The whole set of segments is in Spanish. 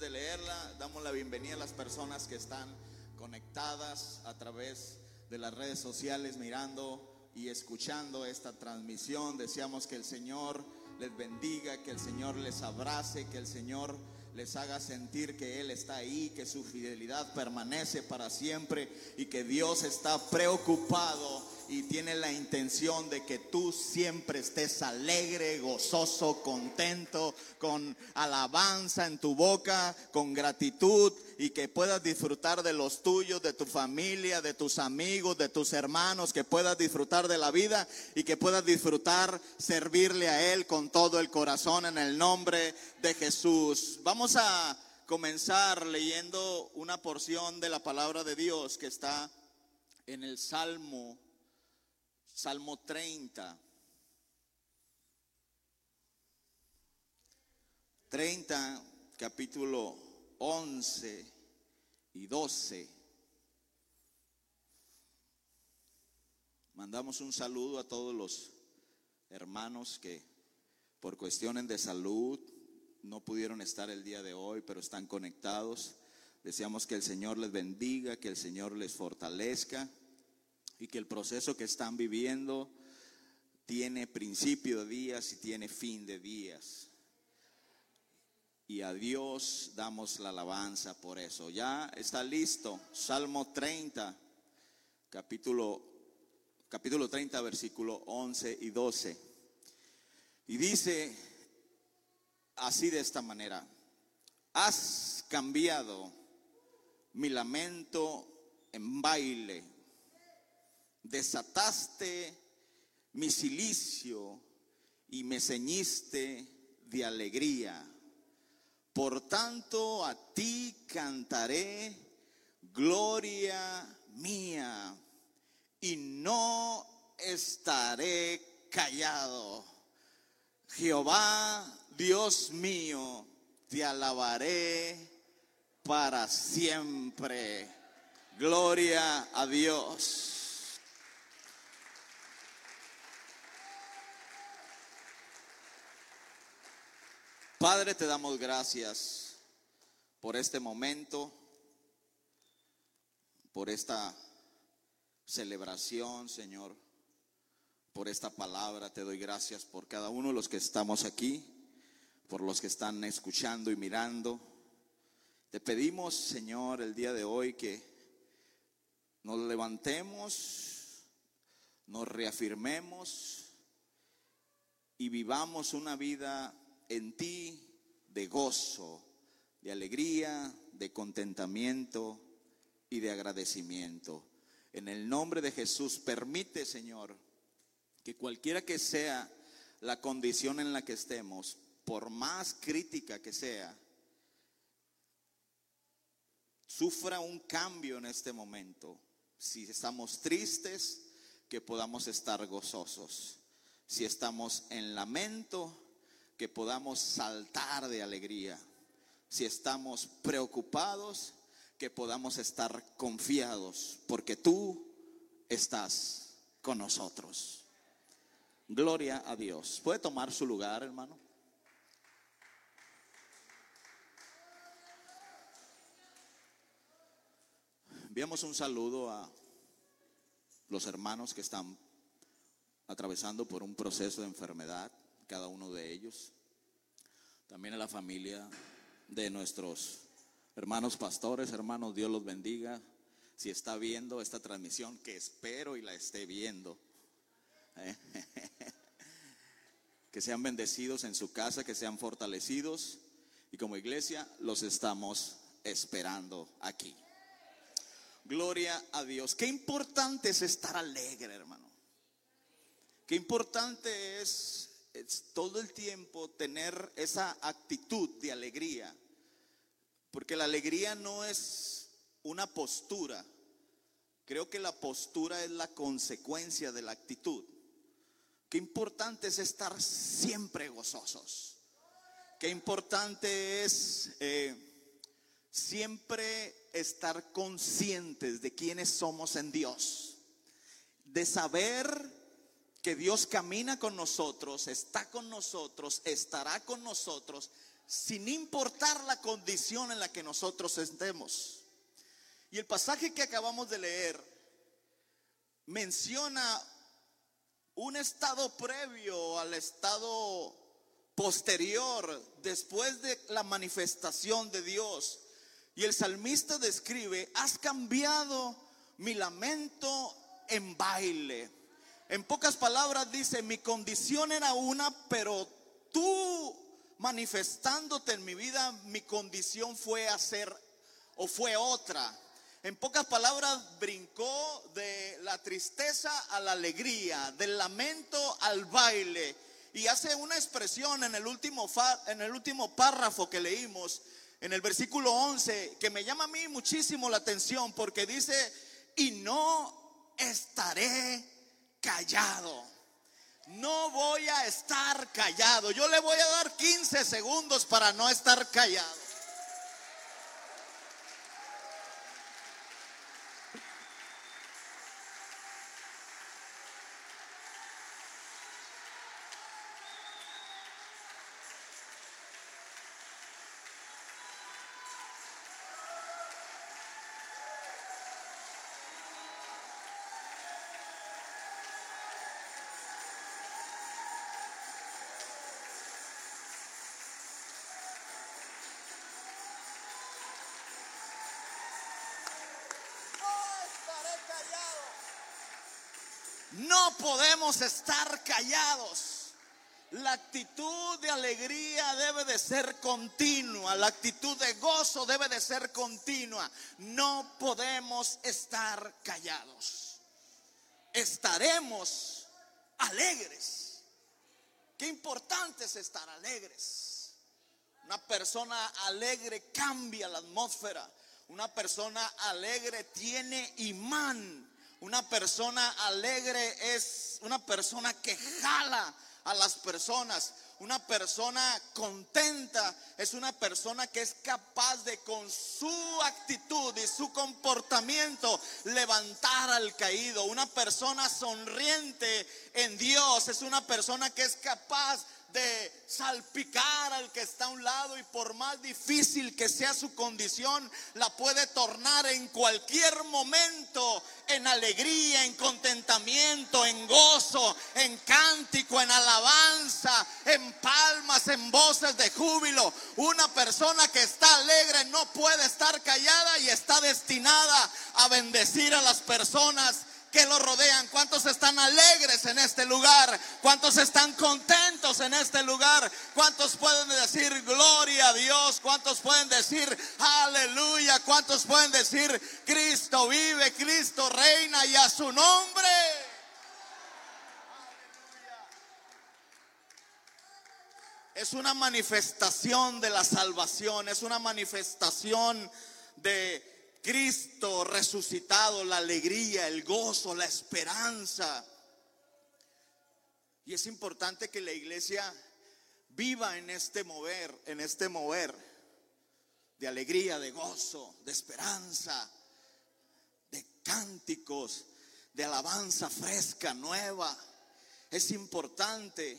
de leerla, damos la bienvenida a las personas que están conectadas a través de las redes sociales, mirando y escuchando esta transmisión. Deseamos que el Señor les bendiga, que el Señor les abrace, que el Señor les haga sentir que Él está ahí, que su fidelidad permanece para siempre y que Dios está preocupado y tiene la intención de que tú siempre estés alegre, gozoso, contento, con alabanza en tu boca, con gratitud y que puedas disfrutar de los tuyos, de tu familia, de tus amigos, de tus hermanos, que puedas disfrutar de la vida y que puedas disfrutar servirle a Él con todo el corazón en el nombre de Jesús. Vamos a comenzar leyendo una porción de la palabra de Dios que está en el Salmo Salmo 30. 30, capítulo 11 y 12. Mandamos un saludo a todos los hermanos que por cuestiones de salud no pudieron estar el día de hoy, pero están conectados. Deseamos que el Señor les bendiga, que el Señor les fortalezca y que el proceso que están viviendo tiene principio de días y tiene fin de días. Y a Dios damos la alabanza por eso. Ya está listo. Salmo 30, capítulo, capítulo 30, versículo 11 y 12. Y dice así de esta manera, has cambiado mi lamento en baile desataste mi silicio y me ceñiste de alegría. Por tanto, a ti cantaré gloria mía y no estaré callado. Jehová, Dios mío, te alabaré para siempre. Gloria a Dios. Padre, te damos gracias por este momento, por esta celebración, Señor, por esta palabra. Te doy gracias por cada uno de los que estamos aquí, por los que están escuchando y mirando. Te pedimos, Señor, el día de hoy que nos levantemos, nos reafirmemos y vivamos una vida en ti de gozo, de alegría, de contentamiento y de agradecimiento. En el nombre de Jesús, permite, Señor, que cualquiera que sea la condición en la que estemos, por más crítica que sea, sufra un cambio en este momento. Si estamos tristes, que podamos estar gozosos. Si estamos en lamento, que podamos saltar de alegría. Si estamos preocupados, que podamos estar confiados, porque tú estás con nosotros. Gloria a Dios. ¿Puede tomar su lugar, hermano? Enviamos un saludo a los hermanos que están atravesando por un proceso de enfermedad cada uno de ellos. También a la familia de nuestros hermanos pastores, hermanos, Dios los bendiga. Si está viendo esta transmisión, que espero y la esté viendo. ¿eh? que sean bendecidos en su casa, que sean fortalecidos. Y como iglesia los estamos esperando aquí. Gloria a Dios. Qué importante es estar alegre, hermano. Qué importante es es todo el tiempo tener esa actitud de alegría, porque la alegría no es una postura, creo que la postura es la consecuencia de la actitud. Qué importante es estar siempre gozosos, qué importante es eh, siempre estar conscientes de quiénes somos en Dios, de saber que Dios camina con nosotros, está con nosotros, estará con nosotros sin importar la condición en la que nosotros estemos. Y el pasaje que acabamos de leer menciona un estado previo al estado posterior, después de la manifestación de Dios. Y el salmista describe, has cambiado mi lamento en baile. En pocas palabras dice, mi condición era una, pero tú manifestándote en mi vida, mi condición fue hacer o fue otra. En pocas palabras, brincó de la tristeza a la alegría, del lamento al baile. Y hace una expresión en el último, en el último párrafo que leímos, en el versículo 11, que me llama a mí muchísimo la atención porque dice, y no estaré callado. No voy a estar callado. Yo le voy a dar 15 segundos para no estar callado. No podemos estar callados. La actitud de alegría debe de ser continua, la actitud de gozo debe de ser continua. No podemos estar callados. Estaremos alegres. Qué importante es estar alegres. Una persona alegre cambia la atmósfera. Una persona alegre tiene imán una persona alegre es una persona que jala a las personas. Una persona contenta es una persona que es capaz de con su actitud y su comportamiento levantar al caído. Una persona sonriente en Dios es una persona que es capaz de salpicar al que está a un lado y por más difícil que sea su condición, la puede tornar en cualquier momento en alegría, en contentamiento, en gozo, en cántico, en alabanza, en palmas, en voces de júbilo. Una persona que está alegre no puede estar callada y está destinada a bendecir a las personas que lo rodean. ¿Cuántos están alegres en este lugar? ¿Cuántos están contentos en este lugar? ¿Cuántos pueden decir gloria a Dios? ¿Cuántos pueden decir aleluya? ¿Cuántos pueden decir Cristo vive, Cristo reina y a su nombre? Es una manifestación de la salvación, es una manifestación de Cristo resucitado, la alegría, el gozo, la esperanza. Y es importante que la iglesia viva en este mover, en este mover de alegría, de gozo, de esperanza, de cánticos, de alabanza fresca, nueva. Es importante.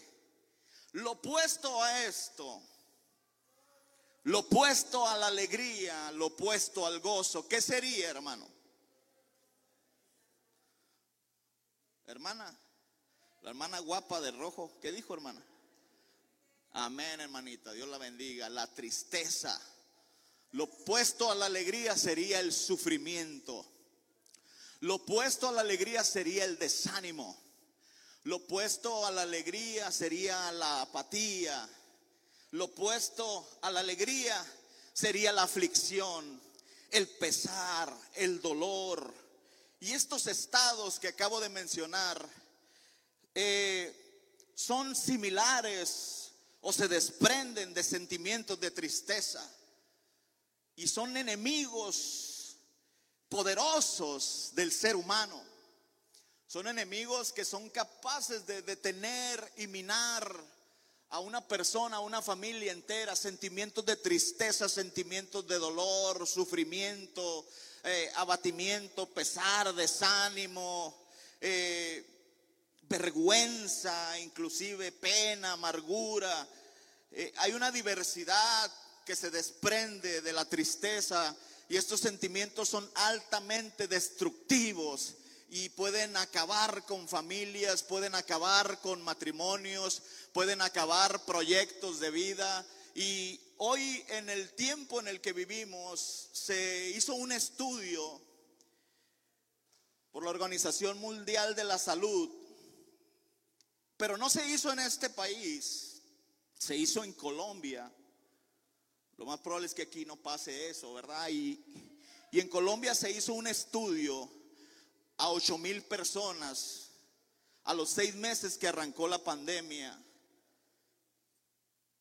Lo opuesto a esto lo opuesto a la alegría, lo opuesto al gozo, ¿qué sería, hermano? Hermana, la hermana guapa de rojo, ¿qué dijo, hermana? Amén, hermanita, Dios la bendiga. La tristeza. Lo opuesto a la alegría sería el sufrimiento. Lo opuesto a la alegría sería el desánimo. Lo opuesto a la alegría sería la apatía, lo opuesto a la alegría sería la aflicción, el pesar, el dolor. Y estos estados que acabo de mencionar eh, son similares o se desprenden de sentimientos de tristeza. Y son enemigos poderosos del ser humano. Son enemigos que son capaces de detener y minar a una persona, a una familia entera, sentimientos de tristeza, sentimientos de dolor, sufrimiento, eh, abatimiento, pesar, desánimo, eh, vergüenza, inclusive pena, amargura, eh, hay una diversidad que se desprende de la tristeza y estos sentimientos son altamente destructivos y pueden acabar con familias, pueden acabar con matrimonios, pueden acabar proyectos de vida. Y hoy en el tiempo en el que vivimos se hizo un estudio por la Organización Mundial de la Salud, pero no se hizo en este país, se hizo en Colombia. Lo más probable es que aquí no pase eso, ¿verdad? Y, y en Colombia se hizo un estudio a ocho mil personas a los seis meses que arrancó la pandemia,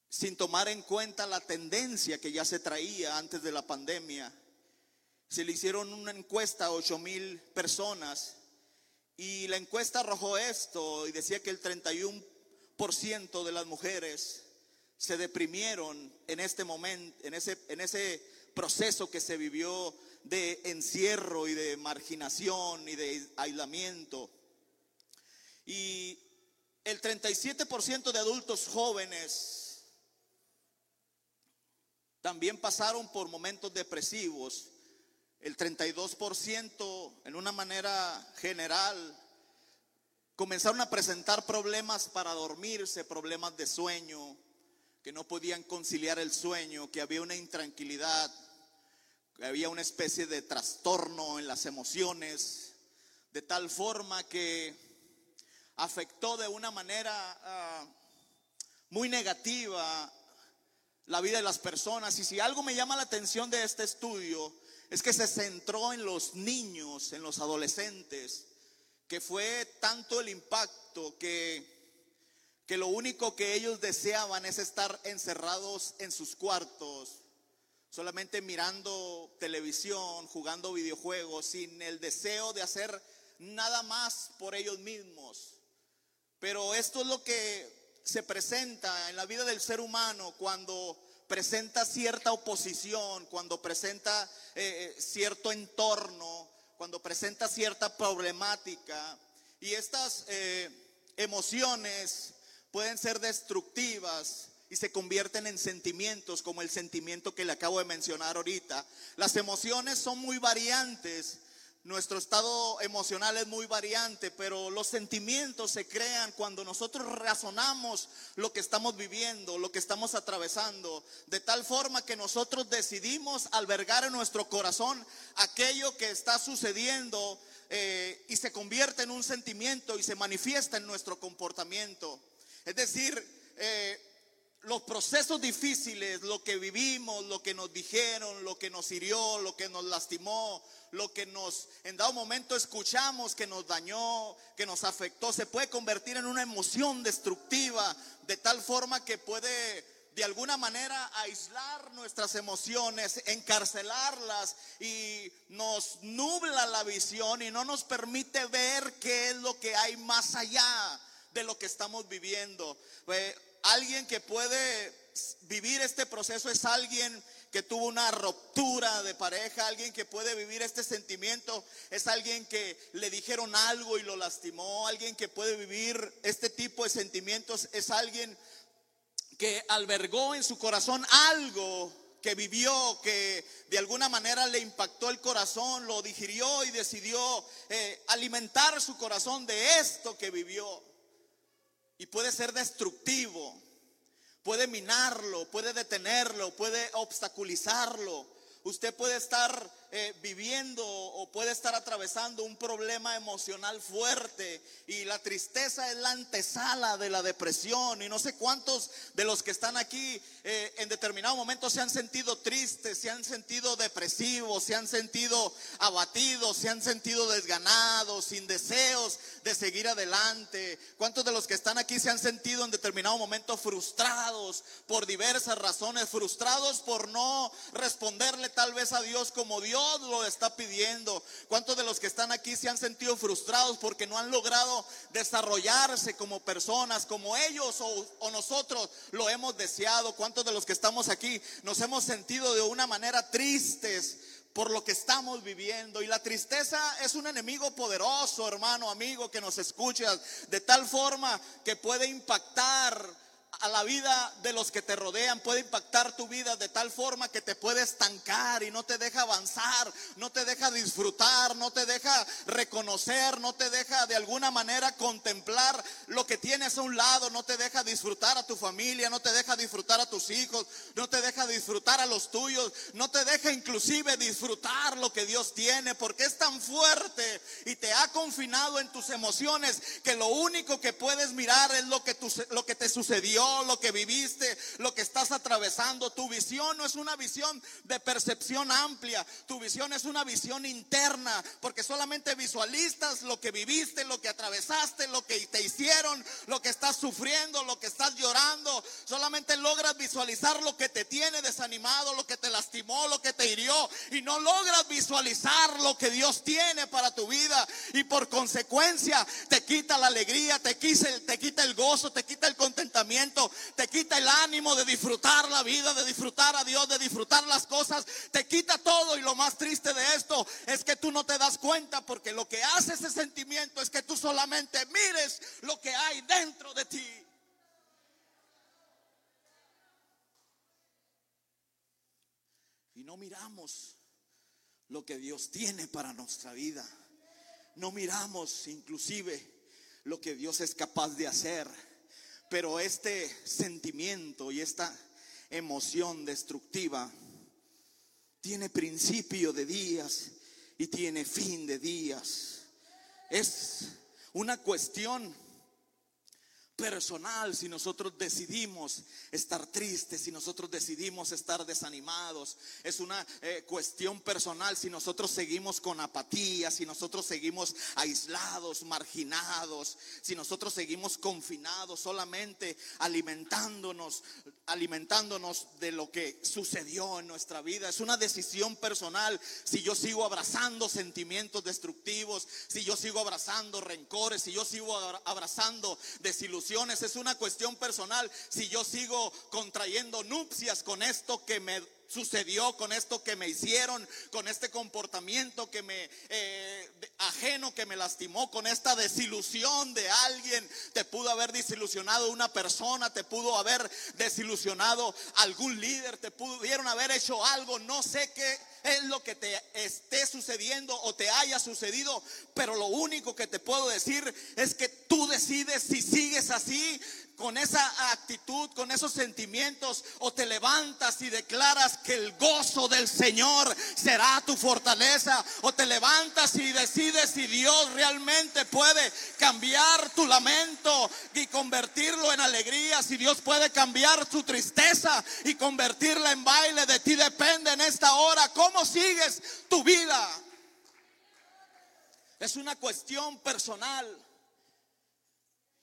sin tomar en cuenta la tendencia que ya se traía antes de la pandemia. Se le hicieron una encuesta a ocho mil personas y la encuesta arrojó esto y decía que el 31% de las mujeres se deprimieron en este momento, en ese, en ese proceso que se vivió de encierro y de marginación y de aislamiento. Y el 37% de adultos jóvenes también pasaron por momentos depresivos. El 32% en una manera general comenzaron a presentar problemas para dormirse, problemas de sueño, que no podían conciliar el sueño, que había una intranquilidad, había una especie de trastorno en las emociones, de tal forma que afectó de una manera ah, muy negativa la vida de las personas. Y si algo me llama la atención de este estudio, es que se centró en los niños, en los adolescentes, que fue tanto el impacto que que lo único que ellos deseaban es estar encerrados en sus cuartos, solamente mirando televisión, jugando videojuegos, sin el deseo de hacer nada más por ellos mismos. Pero esto es lo que se presenta en la vida del ser humano cuando presenta cierta oposición, cuando presenta eh, eh, cierto entorno, cuando presenta cierta problemática. Y estas eh, emociones pueden ser destructivas y se convierten en sentimientos como el sentimiento que le acabo de mencionar ahorita. Las emociones son muy variantes. Nuestro estado emocional es muy variante, pero los sentimientos se crean cuando nosotros razonamos lo que estamos viviendo, lo que estamos atravesando, de tal forma que nosotros decidimos albergar en nuestro corazón aquello que está sucediendo eh, y se convierte en un sentimiento y se manifiesta en nuestro comportamiento. Es decir, eh, los procesos difíciles, lo que vivimos, lo que nos dijeron, lo que nos hirió, lo que nos lastimó, lo que nos en dado momento escuchamos, que nos dañó, que nos afectó, se puede convertir en una emoción destructiva de tal forma que puede de alguna manera aislar nuestras emociones, encarcelarlas y nos nubla la visión y no nos permite ver qué es lo que hay más allá de lo que estamos viviendo. Alguien que puede vivir este proceso es alguien que tuvo una ruptura de pareja, alguien que puede vivir este sentimiento, es alguien que le dijeron algo y lo lastimó, alguien que puede vivir este tipo de sentimientos, es alguien que albergó en su corazón algo que vivió, que de alguna manera le impactó el corazón, lo digirió y decidió eh, alimentar su corazón de esto que vivió y puede ser destructivo, puede minarlo, puede detenerlo, puede obstaculizarlo. Usted puede estar eh, viviendo o puede estar atravesando un problema emocional fuerte y la tristeza es la antesala de la depresión y no sé cuántos de los que están aquí eh, en determinado momento se han sentido tristes, se han sentido depresivos, se han sentido abatidos, se han sentido desganados, sin deseos de seguir adelante. ¿Cuántos de los que están aquí se han sentido en determinado momento frustrados por diversas razones, frustrados por no responderle tal vez a Dios como Dios lo está pidiendo. ¿Cuántos de los que están aquí se han sentido frustrados porque no han logrado desarrollarse como personas, como ellos o, nosotros lo hemos deseado? ¿Cuántos de los que estamos aquí nos hemos sentido de una manera tristes? por lo que estamos viviendo. Y la tristeza es un enemigo poderoso, hermano, amigo, que nos escuchas, de tal forma que puede impactar a la vida de los que te rodean, puede impactar tu vida de tal forma que te puede estancar y no te deja avanzar, no te deja disfrutar, no te deja reconocer, no te deja de alguna manera contemplar lo que tienes a un lado, no te deja disfrutar a tu familia, no te deja disfrutar a tus hijos, no te deja disfrutar a los tuyos, no te deja inclusive disfrutar lo que Dios tiene, porque es tan fuerte y te ha confinado en tus emociones que lo único que puedes mirar es lo que, lo que te sucedió lo que viviste, lo que estás atravesando. Tu visión no es una visión de percepción amplia, tu visión es una visión interna, porque solamente visualizas lo que viviste, lo que atravesaste, lo que te hicieron, lo que estás sufriendo, lo que estás llorando. Solamente logras visualizar lo que te tiene desanimado, lo que te lastimó, lo que te hirió, y no logras visualizar lo que Dios tiene para tu vida. Y por consecuencia te quita la alegría, te quita, te quita el gozo, te quita el contentamiento te quita el ánimo de disfrutar la vida, de disfrutar a Dios, de disfrutar las cosas, te quita todo. Y lo más triste de esto es que tú no te das cuenta porque lo que hace ese sentimiento es que tú solamente mires lo que hay dentro de ti. Y no miramos lo que Dios tiene para nuestra vida. No miramos inclusive lo que Dios es capaz de hacer. Pero este sentimiento y esta emoción destructiva tiene principio de días y tiene fin de días. Es una cuestión personal si nosotros decidimos estar tristes, si nosotros decidimos estar desanimados. Es una eh, cuestión personal si nosotros seguimos con apatía, si nosotros seguimos aislados, marginados, si nosotros seguimos confinados solamente alimentándonos, alimentándonos de lo que sucedió en nuestra vida. Es una decisión personal si yo sigo abrazando sentimientos destructivos, si yo sigo abrazando rencores, si yo sigo abrazando desilusiones es una cuestión personal. Si yo sigo contrayendo nupcias con esto que me sucedió, con esto que me hicieron, con este comportamiento que me eh, ajeno que me lastimó, con esta desilusión de alguien, te pudo haber desilusionado una persona, te pudo haber desilusionado algún líder, te pudieron haber hecho algo, no sé qué es lo que te esté sucediendo o te haya sucedido, pero lo único que te puedo decir es que tú decides si sigues así, con esa actitud, con esos sentimientos, o te levantas y declaras que el gozo del Señor será tu fortaleza, o te levantas y decides si Dios realmente puede cambiar tu lamento y convertirlo en alegría, si Dios puede cambiar tu tristeza y convertirla en baile, de ti depende en esta hora cómo sigues tu vida. Es una cuestión personal.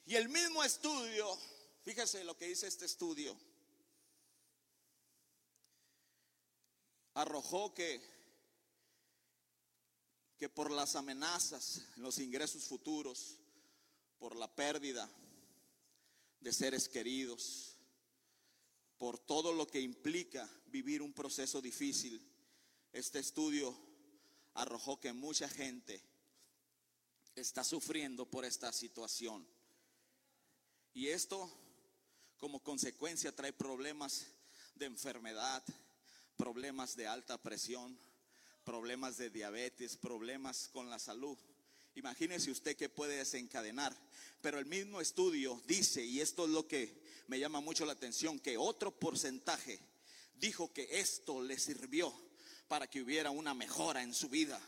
Y el mismo estudio, fíjese lo que dice este estudio, arrojó que, que por las amenazas en los ingresos futuros, por la pérdida de seres queridos, por todo lo que implica vivir un proceso difícil, este estudio arrojó que mucha gente está sufriendo por esta situación. Y esto como consecuencia trae problemas de enfermedad, problemas de alta presión, problemas de diabetes, problemas con la salud. Imagínese usted que puede desencadenar. Pero el mismo estudio dice, y esto es lo que me llama mucho la atención, que otro porcentaje dijo que esto le sirvió para que hubiera una mejora en su vida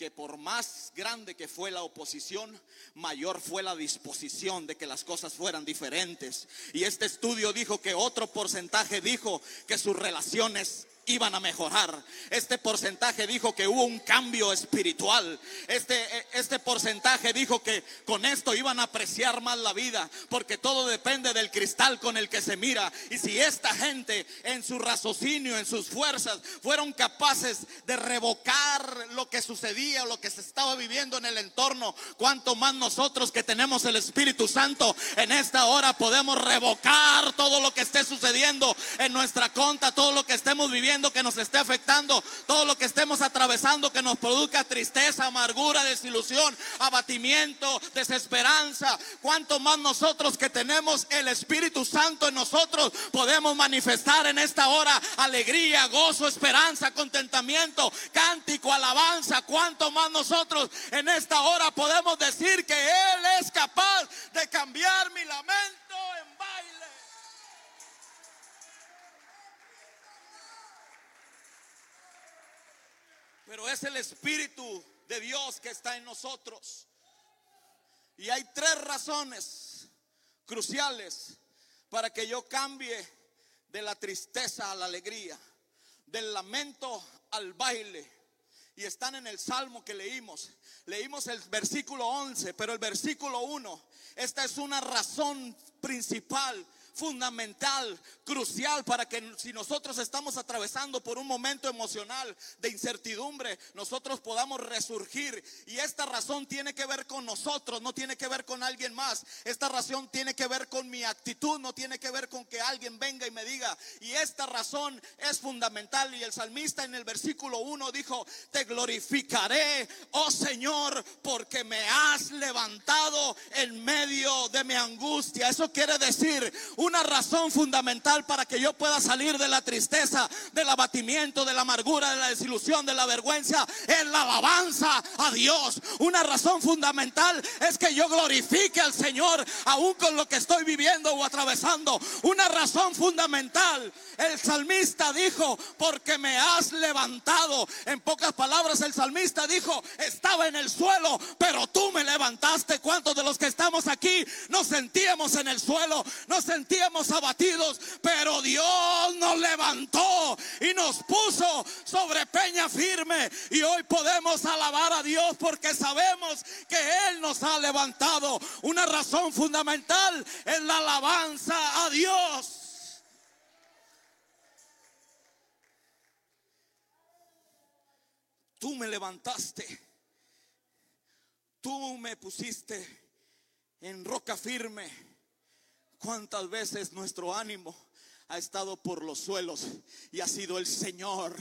que por más grande que fue la oposición, mayor fue la disposición de que las cosas fueran diferentes. Y este estudio dijo que otro porcentaje dijo que sus relaciones iban a mejorar. Este porcentaje dijo que hubo un cambio espiritual. Este, este porcentaje dijo que con esto iban a apreciar más la vida, porque todo depende del cristal con el que se mira. Y si esta gente en su raciocinio, en sus fuerzas, fueron capaces de revocar lo que sucedía o lo que se estaba viviendo en el entorno, cuanto más nosotros que tenemos el Espíritu Santo en esta hora podemos revocar todo lo que esté sucediendo en nuestra conta, todo lo que estemos viviendo que nos esté afectando, todo lo que estemos atravesando que nos produzca tristeza, amargura, desilusión, abatimiento, desesperanza. Cuanto más nosotros que tenemos el Espíritu Santo en nosotros podemos manifestar en esta hora alegría, gozo, esperanza, contentamiento, cántico, alabanza. Cuanto más nosotros en esta hora podemos decir que Él es capaz de cambiar mi lamento en baile. Pero es el Espíritu de Dios que está en nosotros. Y hay tres razones cruciales para que yo cambie de la tristeza a la alegría, del lamento al baile y están en el salmo que leímos. Leímos el versículo 11, pero el versículo 1, esta es una razón principal fundamental, crucial para que si nosotros estamos atravesando por un momento emocional de incertidumbre, nosotros podamos resurgir. Y esta razón tiene que ver con nosotros, no tiene que ver con alguien más. Esta razón tiene que ver con mi actitud, no tiene que ver con que alguien venga y me diga. Y esta razón es fundamental. Y el salmista en el versículo 1 dijo, te glorificaré, oh Señor, porque me has levantado en medio de mi angustia. Eso quiere decir, una razón fundamental para que yo pueda salir de la tristeza, del abatimiento, de la amargura, de la desilusión, de la vergüenza, es la alabanza a Dios. Una razón fundamental es que yo glorifique al Señor aún con lo que estoy viviendo o atravesando. Una razón fundamental, el salmista dijo, porque me has levantado. En pocas palabras, el salmista dijo, estaba en el suelo, pero tú me levantaste. ¿Cuántos de los que estamos aquí nos sentíamos en el suelo? Nos sentíamos abatidos, pero Dios nos levantó y nos puso sobre peña firme. Y hoy podemos alabar a Dios porque sabemos que Él nos ha levantado. Una razón fundamental es la alabanza a Dios. Tú me levantaste. Tú me pusiste en roca firme ¿Cuántas veces nuestro ánimo ha estado por los suelos y ha sido el Señor?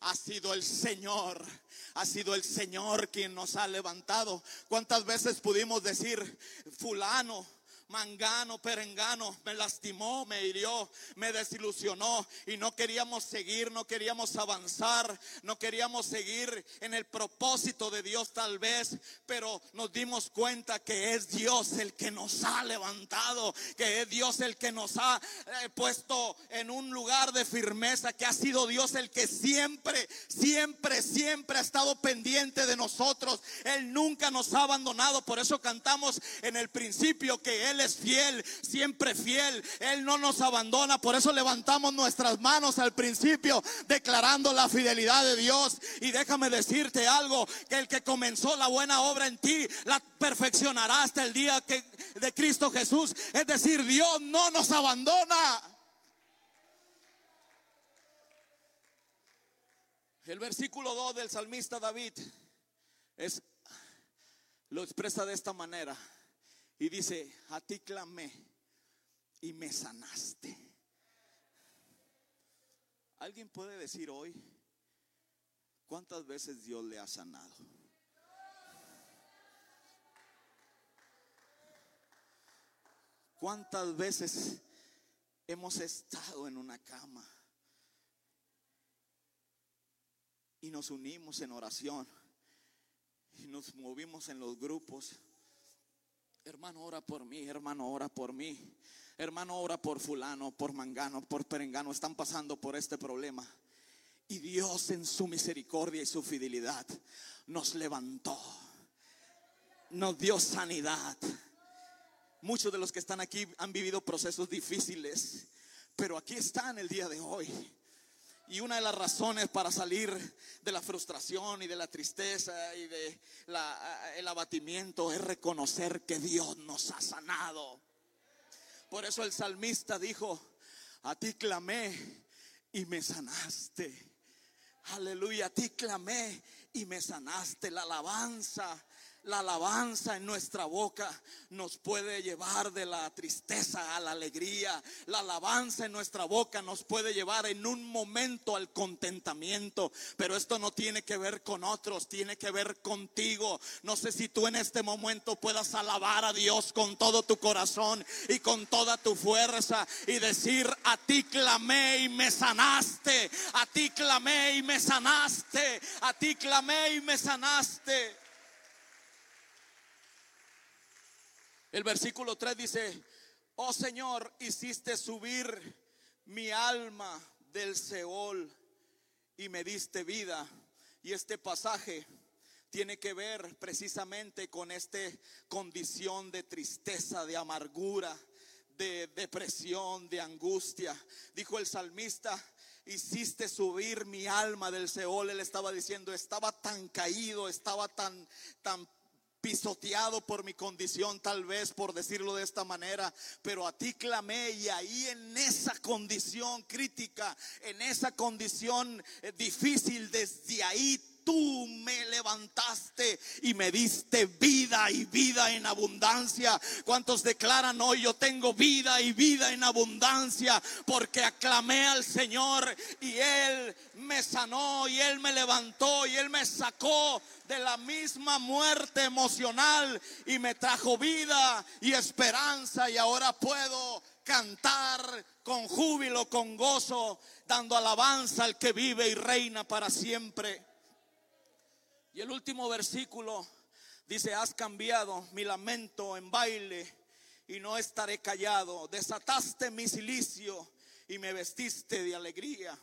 Ha sido el Señor, ha sido el Señor quien nos ha levantado. ¿Cuántas veces pudimos decir, fulano, mangano, perengano, me lastimó, me hirió, me desilusionó y no queríamos seguir, no queríamos avanzar, no queríamos seguir en el propósito de Dios tal vez, pero nos dimos cuenta que es Dios el que nos ha levantado, que es Dios el que nos ha eh, puesto en un lugar de firmeza, que ha sido Dios el que siempre, siempre, siempre ha estado pendiente de nosotros. Él nunca nos ha abandonado, por eso cantamos en el principio que Él es fiel, siempre fiel. Él no nos abandona. Por eso levantamos nuestras manos al principio declarando la fidelidad de Dios. Y déjame decirte algo, que el que comenzó la buena obra en ti, la perfeccionará hasta el día que, de Cristo Jesús. Es decir, Dios no nos abandona. El versículo 2 del salmista David es lo expresa de esta manera. Y dice, a ti clamé y me sanaste. ¿Alguien puede decir hoy cuántas veces Dios le ha sanado? ¿Cuántas veces hemos estado en una cama y nos unimos en oración y nos movimos en los grupos? Hermano, ora por mí, hermano, ora por mí. Hermano, ora por fulano, por mangano, por perengano. Están pasando por este problema. Y Dios en su misericordia y su fidelidad nos levantó. Nos dio sanidad. Muchos de los que están aquí han vivido procesos difíciles, pero aquí están el día de hoy. Y una de las razones para salir de la frustración y de la tristeza y de el abatimiento es reconocer que Dios nos ha sanado. Por eso el salmista dijo, a ti clamé y me sanaste. Aleluya, a ti clamé y me sanaste. La alabanza la alabanza en nuestra boca nos puede llevar de la tristeza a la alegría. La alabanza en nuestra boca nos puede llevar en un momento al contentamiento. Pero esto no tiene que ver con otros, tiene que ver contigo. No sé si tú en este momento puedas alabar a Dios con todo tu corazón y con toda tu fuerza y decir, a ti clamé y me sanaste. A ti clamé y me sanaste. A ti clamé y me sanaste. El versículo 3 dice, oh Señor, hiciste subir mi alma del Seol y me diste vida. Y este pasaje tiene que ver precisamente con esta condición de tristeza, de amargura, de depresión, de angustia. Dijo el salmista, hiciste subir mi alma del Seol. Él estaba diciendo, estaba tan caído, estaba tan, tan pisoteado por mi condición, tal vez por decirlo de esta manera, pero a ti clamé y ahí en esa condición crítica, en esa condición eh, difícil, desde ahí tú me levantaste y me diste vida y vida en abundancia. ¿Cuántos declaran hoy yo tengo vida y vida en abundancia? Porque aclamé al Señor y Él me sanó y Él me levantó y Él me sacó de la misma muerte emocional y me trajo vida y esperanza y ahora puedo cantar con júbilo, con gozo, dando alabanza al que vive y reina para siempre. Y el último versículo dice, has cambiado mi lamento en baile y no estaré callado. Desataste mi silicio y me vestiste de alegría.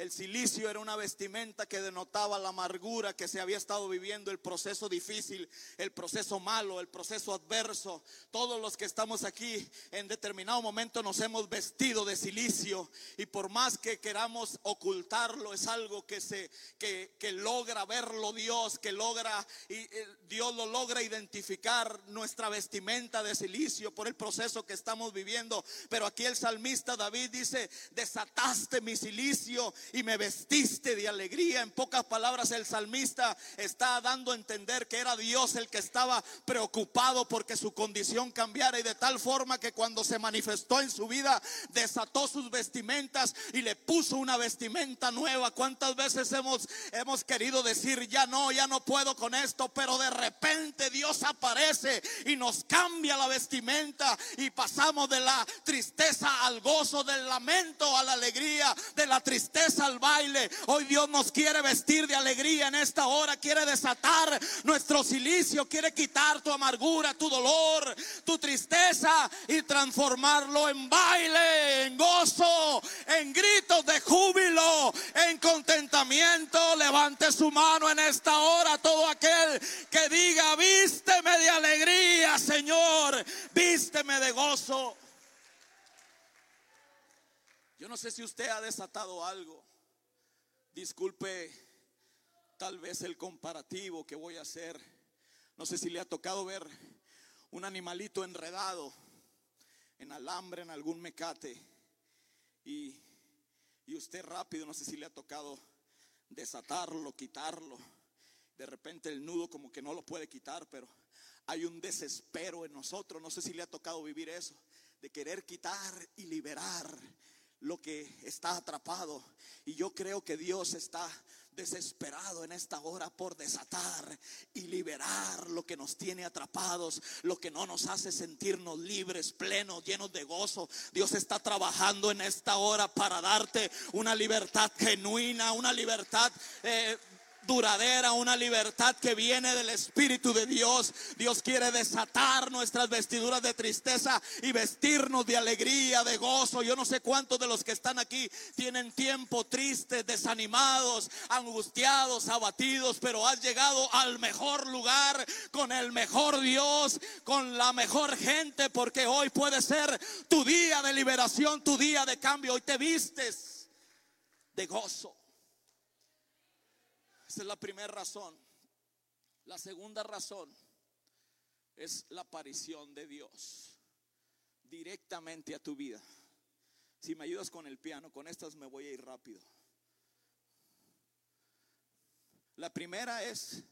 El silicio era una vestimenta que denotaba la amargura que se había estado viviendo, el proceso difícil, el proceso malo, el proceso adverso. Todos los que estamos aquí en determinado momento nos hemos vestido de silicio y por más que queramos ocultarlo, es algo que se que, que logra verlo Dios, que logra y eh, Dios lo logra identificar nuestra vestimenta de silicio por el proceso que estamos viviendo. Pero aquí el salmista David dice, desataste mi silicio y me vestiste de alegría. En pocas palabras, el salmista está dando a entender que era Dios el que estaba preocupado porque su condición cambiara y de tal forma que cuando se manifestó en su vida, desató sus vestimentas y le puso una vestimenta nueva. ¿Cuántas veces hemos, hemos querido decir, ya no, ya no puedo con esto, pero de repente Dios aparece y nos cambia la vestimenta y pasamos de la tristeza al gozo, del lamento a la alegría, de la tristeza al baile. Hoy Dios nos quiere vestir de alegría en esta hora. Quiere desatar nuestro silicio. Quiere quitar tu amargura, tu dolor, tu tristeza y transformarlo en baile, en gozo, en gritos de júbilo, en contentamiento. Levante su mano en esta hora todo aquel que diga, vísteme de alegría, Señor. Vísteme de gozo. Yo no sé si usted ha desatado algo. Disculpe tal vez el comparativo que voy a hacer. No sé si le ha tocado ver un animalito enredado en alambre, en algún mecate. Y, y usted rápido, no sé si le ha tocado desatarlo, quitarlo. De repente el nudo como que no lo puede quitar, pero hay un desespero en nosotros. No sé si le ha tocado vivir eso, de querer quitar y liberar lo que está atrapado. Y yo creo que Dios está desesperado en esta hora por desatar y liberar lo que nos tiene atrapados, lo que no nos hace sentirnos libres, plenos, llenos de gozo. Dios está trabajando en esta hora para darte una libertad genuina, una libertad eh, duradera, una libertad que viene del Espíritu de Dios. Dios quiere desatar nuestras vestiduras de tristeza y vestirnos de alegría, de gozo. Yo no sé cuántos de los que están aquí tienen tiempo tristes, desanimados, angustiados, abatidos, pero has llegado al mejor lugar con el mejor Dios, con la mejor gente, porque hoy puede ser tu día de liberación, tu día de cambio. Hoy te vistes de gozo. Esa es la primera razón. La segunda razón es la aparición de Dios directamente a tu vida. Si me ayudas con el piano, con estas me voy a ir rápido. La primera es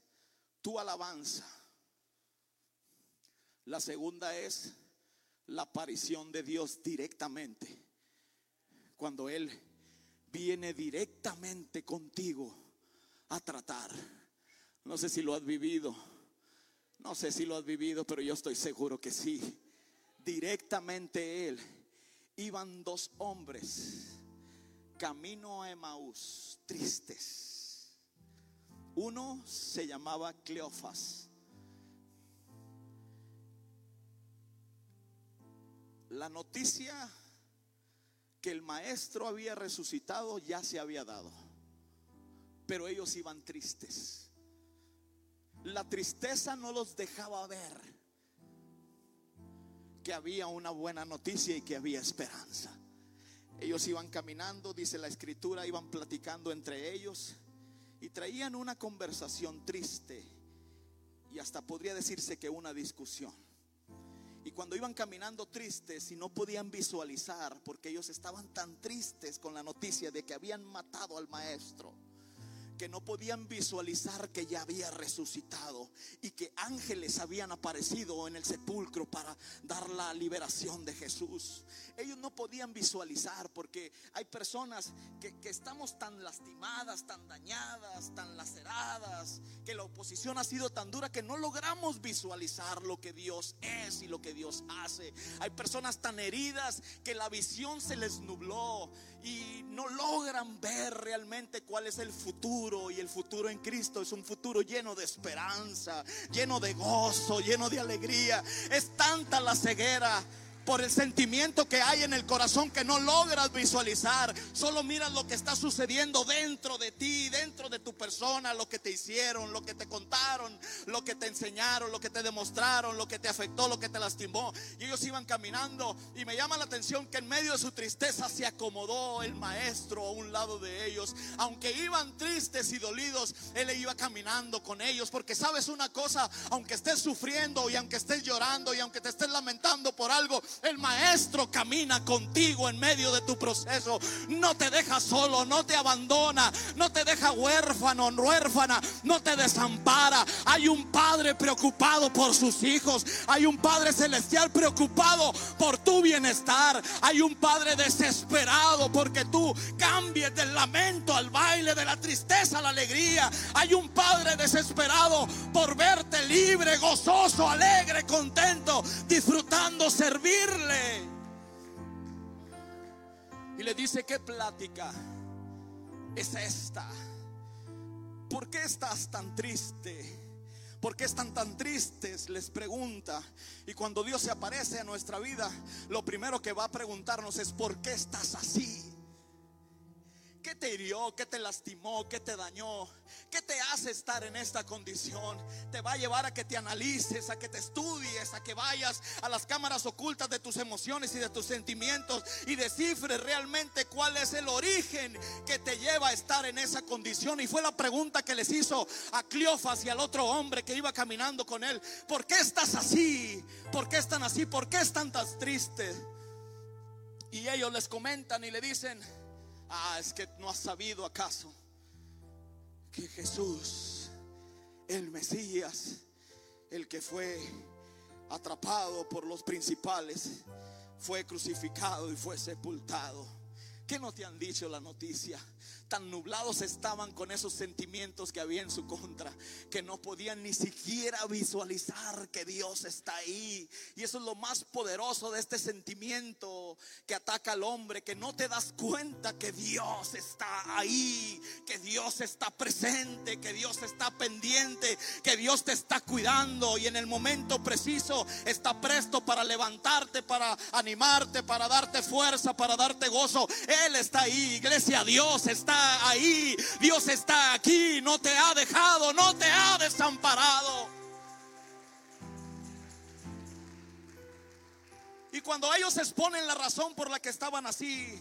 tu alabanza. La segunda es la aparición de Dios directamente. Cuando Él viene directamente contigo a tratar. No sé si lo has vivido. No sé si lo has vivido, pero yo estoy seguro que sí. Directamente Él. Iban dos hombres camino a Emaús, tristes. Uno se llamaba Cleofas. La noticia que el maestro había resucitado ya se había dado, pero ellos iban tristes. La tristeza no los dejaba ver que había una buena noticia y que había esperanza. Ellos iban caminando, dice la escritura, iban platicando entre ellos y traían una conversación triste y hasta podría decirse que una discusión. Y cuando iban caminando tristes y no podían visualizar, porque ellos estaban tan tristes con la noticia de que habían matado al maestro, que no podían visualizar que ya había resucitado y que ángeles habían aparecido en el sepulcro para dar la liberación de Jesús. Ellos no podían visualizar porque hay personas que, estamos tan lastimadas, tan dañadas, tan laceradas, que la oposición ha sido tan dura que no logramos visualizar lo que Dios es y lo que Dios hace. Hay personas tan heridas que la visión se les nubló y no logran ver realmente cuál es el futuro. Y el futuro en Cristo es un futuro lleno de esperanza, lleno de gozo, lleno de alegría. Es tanta la ceguera por el sentimiento que hay en el corazón que no logras visualizar. Solo miras lo que está sucediendo dentro de ti, dentro de tu persona, lo que te hicieron, lo que te contaron, lo que te enseñaron, lo que te demostraron, lo que te afectó, lo que te lastimó. Y ellos iban caminando y me llama la atención que en medio de su tristeza se acomodó el maestro a un lado de ellos. Aunque iban tristes y dolidos, él iba caminando con ellos. Porque sabes una cosa, aunque estés sufriendo y aunque estés llorando y aunque te estés lamentando por algo, el maestro camina contigo en medio de tu proceso. No te deja solo, no te abandona, no te deja huérfano, huérfana, no te desampara. Hay un padre preocupado por sus hijos. Hay un padre celestial preocupado por tu bienestar. Hay un padre desesperado porque tú cambies del lamento al baile, de la tristeza a la alegría. Hay un padre desesperado por verte libre, gozoso, alegre, contento, disfrutando servir y le dice, ¿qué plática es esta? ¿Por qué estás tan triste? ¿Por qué están tan tristes? Les pregunta. Y cuando Dios se aparece a nuestra vida, lo primero que va a preguntarnos es, ¿por qué estás así? ¿Qué te hirió? ¿Qué te lastimó? ¿Qué te dañó? ¿Qué te hace estar en esta condición? Te va a llevar a que te analices, a que te estudies, a que vayas a las cámaras ocultas de tus emociones y de tus sentimientos y descifres realmente cuál es el origen que te lleva a estar en esa condición. Y fue la pregunta que les hizo a Cleofas y al otro hombre que iba caminando con él. ¿Por qué estás así? ¿Por qué están así? ¿Por qué están tan tristes? Y ellos les comentan y le dicen, Ah, es que no has sabido acaso que Jesús, el Mesías, el que fue atrapado por los principales, fue crucificado y fue sepultado. ¿Qué no te han dicho la noticia? Tan nublados estaban con esos sentimientos que había en su contra, que no podían ni siquiera visualizar que Dios está ahí. Y eso es lo más poderoso de este sentimiento que ataca al hombre, que no te das cuenta que Dios está ahí, que Dios está presente, que Dios está pendiente, que Dios te está cuidando y en el momento preciso está presto para levantarte, para animarte, para darte fuerza, para darte gozo. Él está ahí, iglesia, Dios está ahí, Dios está aquí, no te ha dejado, no te ha desamparado. Y cuando ellos exponen la razón por la que estaban así,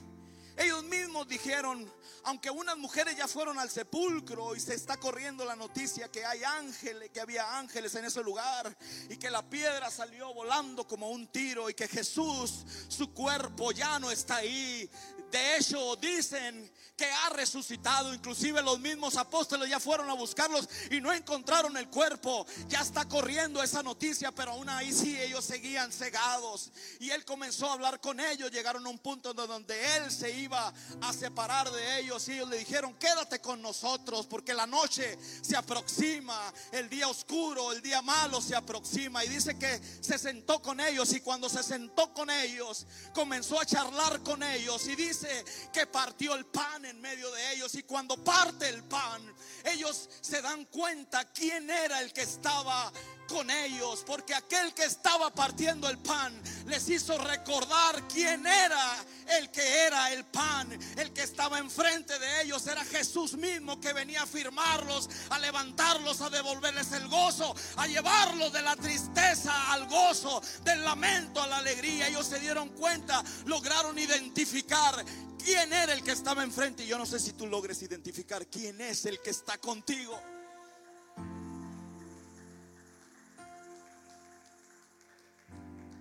ellos mismos dijeron, aunque unas mujeres ya fueron al sepulcro y se está corriendo la noticia que hay ángeles, que había ángeles en ese lugar y que la piedra salió volando como un tiro y que Jesús, su cuerpo ya no está ahí. De hecho, dicen que ha resucitado. Inclusive los mismos apóstoles ya fueron a buscarlos y no encontraron el cuerpo. Ya está corriendo esa noticia, pero aún ahí sí ellos seguían cegados. Y él comenzó a hablar con ellos. Llegaron a un punto donde él se iba a separar de ellos. Y ellos le dijeron, quédate con nosotros porque la noche se aproxima. El día oscuro, el día malo se aproxima. Y dice que se sentó con ellos. Y cuando se sentó con ellos, comenzó a charlar con ellos. Y dice que partió el pan en medio de ellos y cuando parte el pan, ellos se dan cuenta quién era el que estaba con ellos, porque aquel que estaba partiendo el pan les hizo recordar quién era el que era el pan, el que estaba enfrente de ellos, era Jesús mismo que venía a firmarlos, a levantarlos, a devolverles el gozo, a llevarlos de la tristeza al gozo, del lamento a la alegría. Ellos se dieron cuenta, lograron identificar quién era el que estaba enfrente. Y yo no sé si tú logres identificar quién es el que está contigo.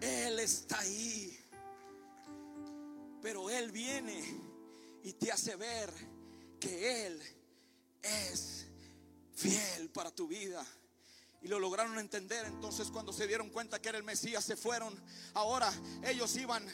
Él está ahí. Pero Él viene y te hace ver que Él es fiel para tu vida. Y lo lograron entender. Entonces cuando se dieron cuenta que era el Mesías, se fueron. Ahora ellos iban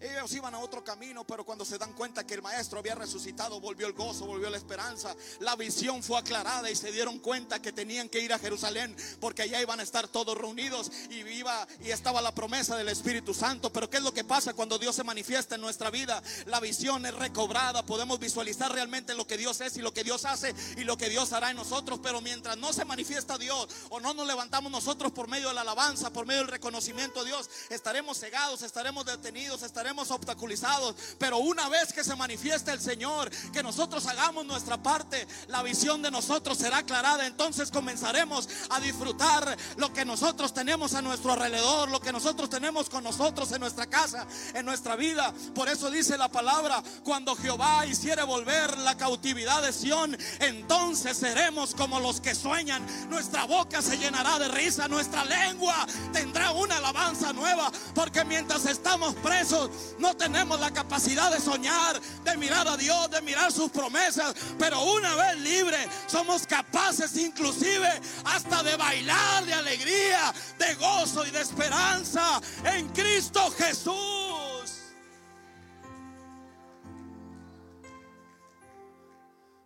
ellos iban a otro camino, pero cuando se dan cuenta que el maestro había resucitado, volvió el gozo, volvió la esperanza. La visión fue aclarada y se dieron cuenta que tenían que ir a Jerusalén porque allá iban a estar todos reunidos y iba y estaba la promesa del Espíritu Santo. Pero ¿qué es lo que pasa cuando Dios se manifiesta en nuestra vida? La visión es recobrada, podemos visualizar realmente lo que Dios es y lo que Dios hace y lo que Dios hará en nosotros, pero mientras no se manifiesta Dios o no nos levantamos nosotros por medio de la alabanza, por medio del reconocimiento de Dios, estaremos cegados, estaremos detenidos, estaremos obstaculizados. Pero una vez que se manifieste el Señor, que nosotros hagamos nuestra parte, la visión de nosotros será aclarada. Entonces comenzaremos a disfrutar lo que nosotros tenemos a nuestro alrededor, lo que nosotros tenemos con nosotros en nuestra casa, en nuestra vida. Por eso dice la palabra, cuando Jehová hiciere volver la cautividad de Sión, entonces seremos como los que sueñan. Nuestra boca se llenará de risa, nuestra lengua tendrá una alabanza nueva, porque mientras estamos presos, no tenemos la capacidad de soñar, de mirar a Dios, de mirar sus promesas. Pero una vez libre, somos capaces inclusive hasta de bailar de alegría, de gozo y de esperanza en Cristo Jesús.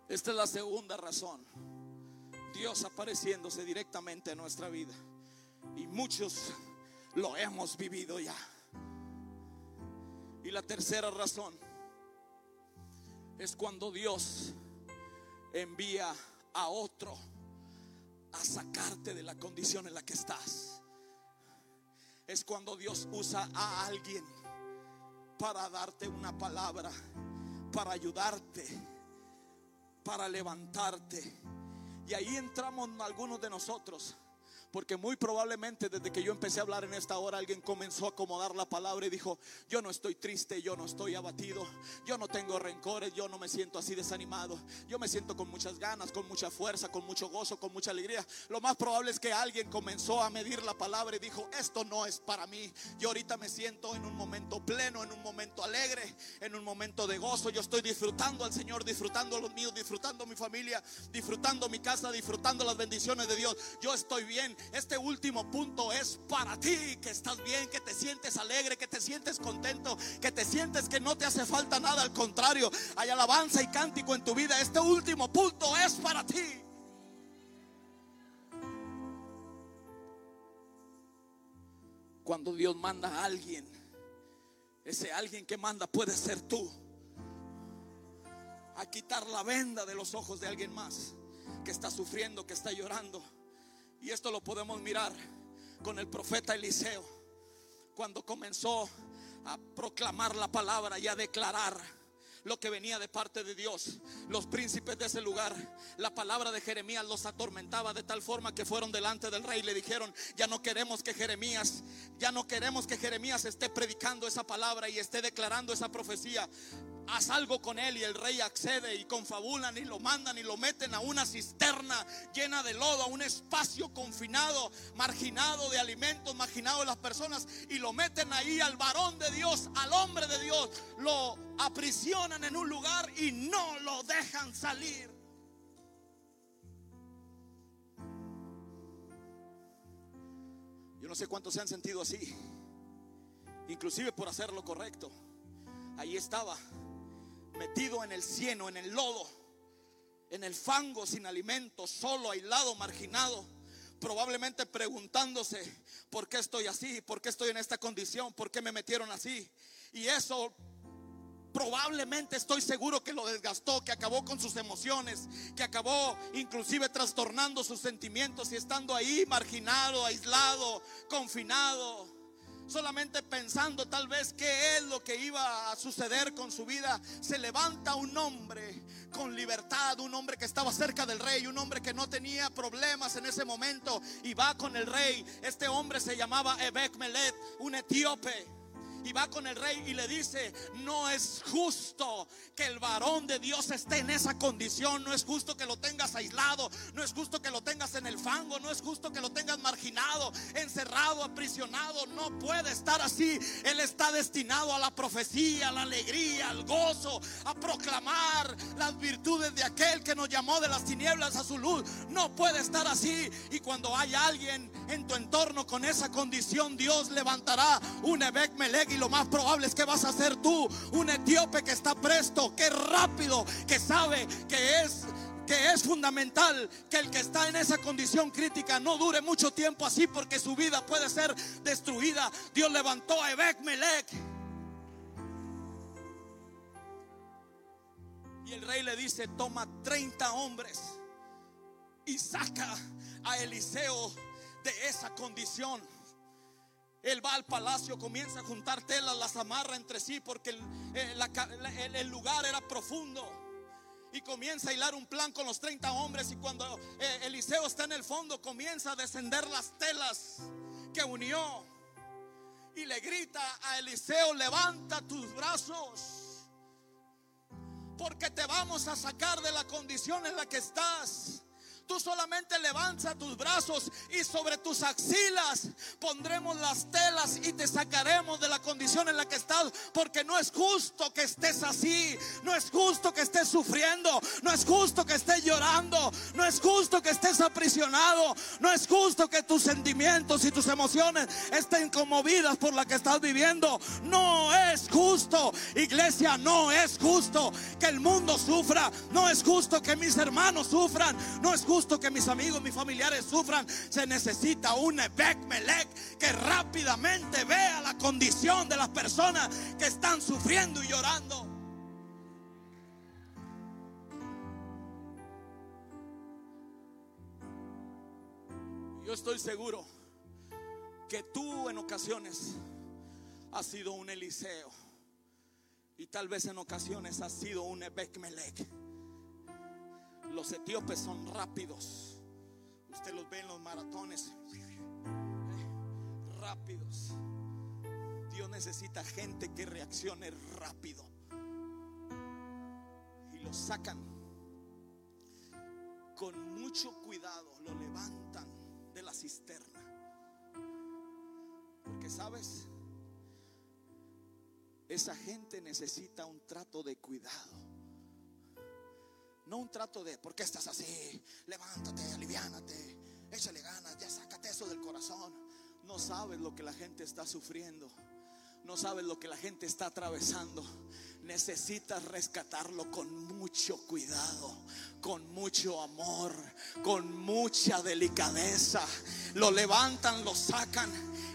Esta es la segunda razón. Dios apareciéndose directamente en nuestra vida. Y muchos lo hemos vivido ya. Y la tercera razón es cuando Dios envía a otro a sacarte de la condición en la que estás. Es cuando Dios usa a alguien para darte una palabra, para ayudarte, para levantarte. Y ahí entramos algunos de nosotros porque muy probablemente desde que yo empecé a hablar en esta hora, alguien comenzó a acomodar la palabra y dijo, yo no estoy triste, yo no estoy abatido, yo no tengo rencores, yo no me siento así desanimado, yo me siento con muchas ganas, con mucha fuerza, con mucho gozo, con mucha alegría. Lo más probable es que alguien comenzó a medir la palabra y dijo, esto no es para mí. Yo ahorita me siento en un momento pleno, en un momento alegre, en un momento de gozo. Yo estoy disfrutando al Señor, disfrutando a los míos, disfrutando mi familia, disfrutando mi casa, disfrutando las bendiciones de Dios. Yo estoy bien este último punto es para ti, que estás bien, que te sientes alegre, que te sientes contento, que te sientes que no te hace falta nada, al contrario, hay alabanza y cántico en tu vida. Este último punto es para ti. Cuando Dios manda a alguien, ese alguien que manda puede ser tú. A quitar la venda de los ojos de alguien más que está sufriendo, que está llorando y esto lo podemos mirar con el profeta Eliseo, cuando comenzó a proclamar la palabra y a declarar lo que venía de parte de Dios. Los príncipes de ese lugar, la palabra de Jeremías los atormentaba de tal forma que fueron delante del rey y le dijeron, ya no queremos que Jeremías, ya no queremos que Jeremías esté predicando esa palabra y esté declarando esa profecía haz algo con él y el rey accede y confabulan y lo mandan y lo meten a una cisterna llena de lodo, a un espacio confinado, marginado de alimentos, marginado de las personas y lo meten ahí al varón de Dios, al hombre de Dios, lo aprisionan en un lugar y no lo dejan salir. Yo no sé cuántos se han sentido así, inclusive por hacer lo correcto. Ahí estaba metido en el cieno, en el lodo, en el fango, sin alimento, solo, aislado, marginado, probablemente preguntándose, ¿por qué estoy así? ¿Por qué estoy en esta condición? ¿Por qué me metieron así? Y eso probablemente estoy seguro que lo desgastó, que acabó con sus emociones, que acabó inclusive trastornando sus sentimientos y estando ahí marginado, aislado, confinado solamente pensando tal vez qué es lo que iba a suceder con su vida, se levanta un hombre con libertad, un hombre que estaba cerca del rey, un hombre que no tenía problemas en ese momento y va con el rey. Este hombre se llamaba Ebek Melet, un etíope y va con el rey y le dice, no es justo que el varón de Dios esté en esa condición, no es justo que lo tengas aislado, no es justo que lo tengas en el fango, no es justo que lo tengas marginado, encerrado, aprisionado, no puede estar así. Él está destinado a la profecía, a la alegría, al gozo, a proclamar las virtudes de aquel que nos llamó de las tinieblas a su luz. No puede estar así. Y cuando hay alguien en tu entorno con esa condición, Dios levantará un Ebek Melech y lo más probable es que vas a ser tú, un etíope que está presto, que rápido, que sabe que es que es fundamental que el que está en esa condición crítica no dure mucho tiempo así porque su vida puede ser destruida. Dios levantó a Ebek Melech. Y el rey le dice, toma 30 hombres y saca a Eliseo de esa condición. Él va al palacio, comienza a juntar telas, las amarra entre sí porque el, lugar era profundo. Y comienza a hilar un plan con los 30 hombres. Y cuando eh, Eliseo está en el fondo, comienza a descender las telas que unió. Y le grita a Eliseo, levanta tus brazos. Porque te vamos a sacar de la condición en la que estás. Tú solamente levanta tus brazos y sobre tus axilas pondremos las telas y te sacaremos de la condición en la que estás. Porque no es justo que estés así. No es justo que estés sufriendo. No es justo que estés llorando. No es justo que estés aprisionado. No es justo que tus sentimientos y tus emociones estén conmovidas por la que estás viviendo. No es justo. Iglesia, no es justo que el mundo sufra. No es justo que mis hermanos sufran. No es justo que mis amigos, mis familiares sufran. Se necesita un Ebek Melech que rápidamente vea la condición de las personas que están sufriendo y llorando. Yo estoy seguro que tú en ocasiones has sido un Eliseo y tal vez en ocasiones has sido un Ebek Melech los etíopes son rápidos. Usted los ve en los maratones. Rápidos. Dios necesita gente que reaccione rápido. Y lo sacan con mucho cuidado. Lo levantan de la cisterna. Porque sabes, esa gente necesita un trato de cuidado. No un trato de, ¿por qué estás así? Levántate, aliviánate, échale ganas, ya sácate eso del corazón. No sabes lo que la gente está sufriendo. No sabes lo que la gente está atravesando. Necesitas rescatarlo con mucho cuidado, con mucho amor, con mucha delicadeza. Lo levantan, lo sacan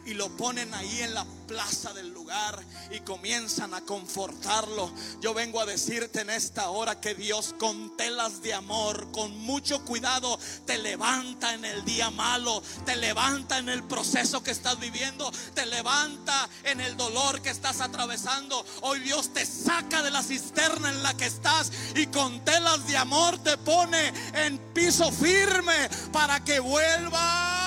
y lo ponen ahí en la plaza del lugar y comienzan a confortarlo. Yo vengo a decirte en esta hora que Dios con telas de amor, con mucho cuidado, te levanta en el día malo, te levanta en el proceso que estás viviendo, te levanta en el dolor que estás atravesando. Hoy Dios te saca de la cisterna en la que estás y con telas de amor te pone en piso firme para que vuelvas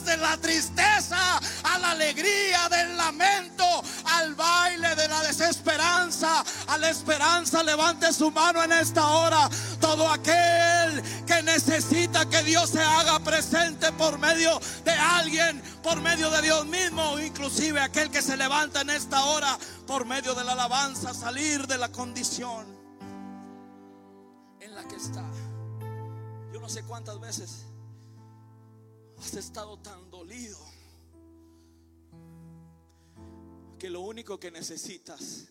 de la tristeza a la alegría, del lamento, al baile de la desesperanza, a la esperanza, levante su mano en esta hora. Todo aquel que necesita que Dios se haga presente por medio de alguien, por medio de Dios mismo, inclusive aquel que se levanta en esta hora por medio de la alabanza, salir de la condición en la que está. Yo no sé cuántas veces has estado tan dolido que lo único que necesitas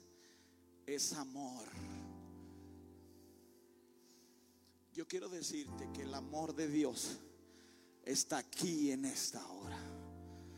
es amor. Yo quiero decirte que el amor de Dios está aquí en esta hora.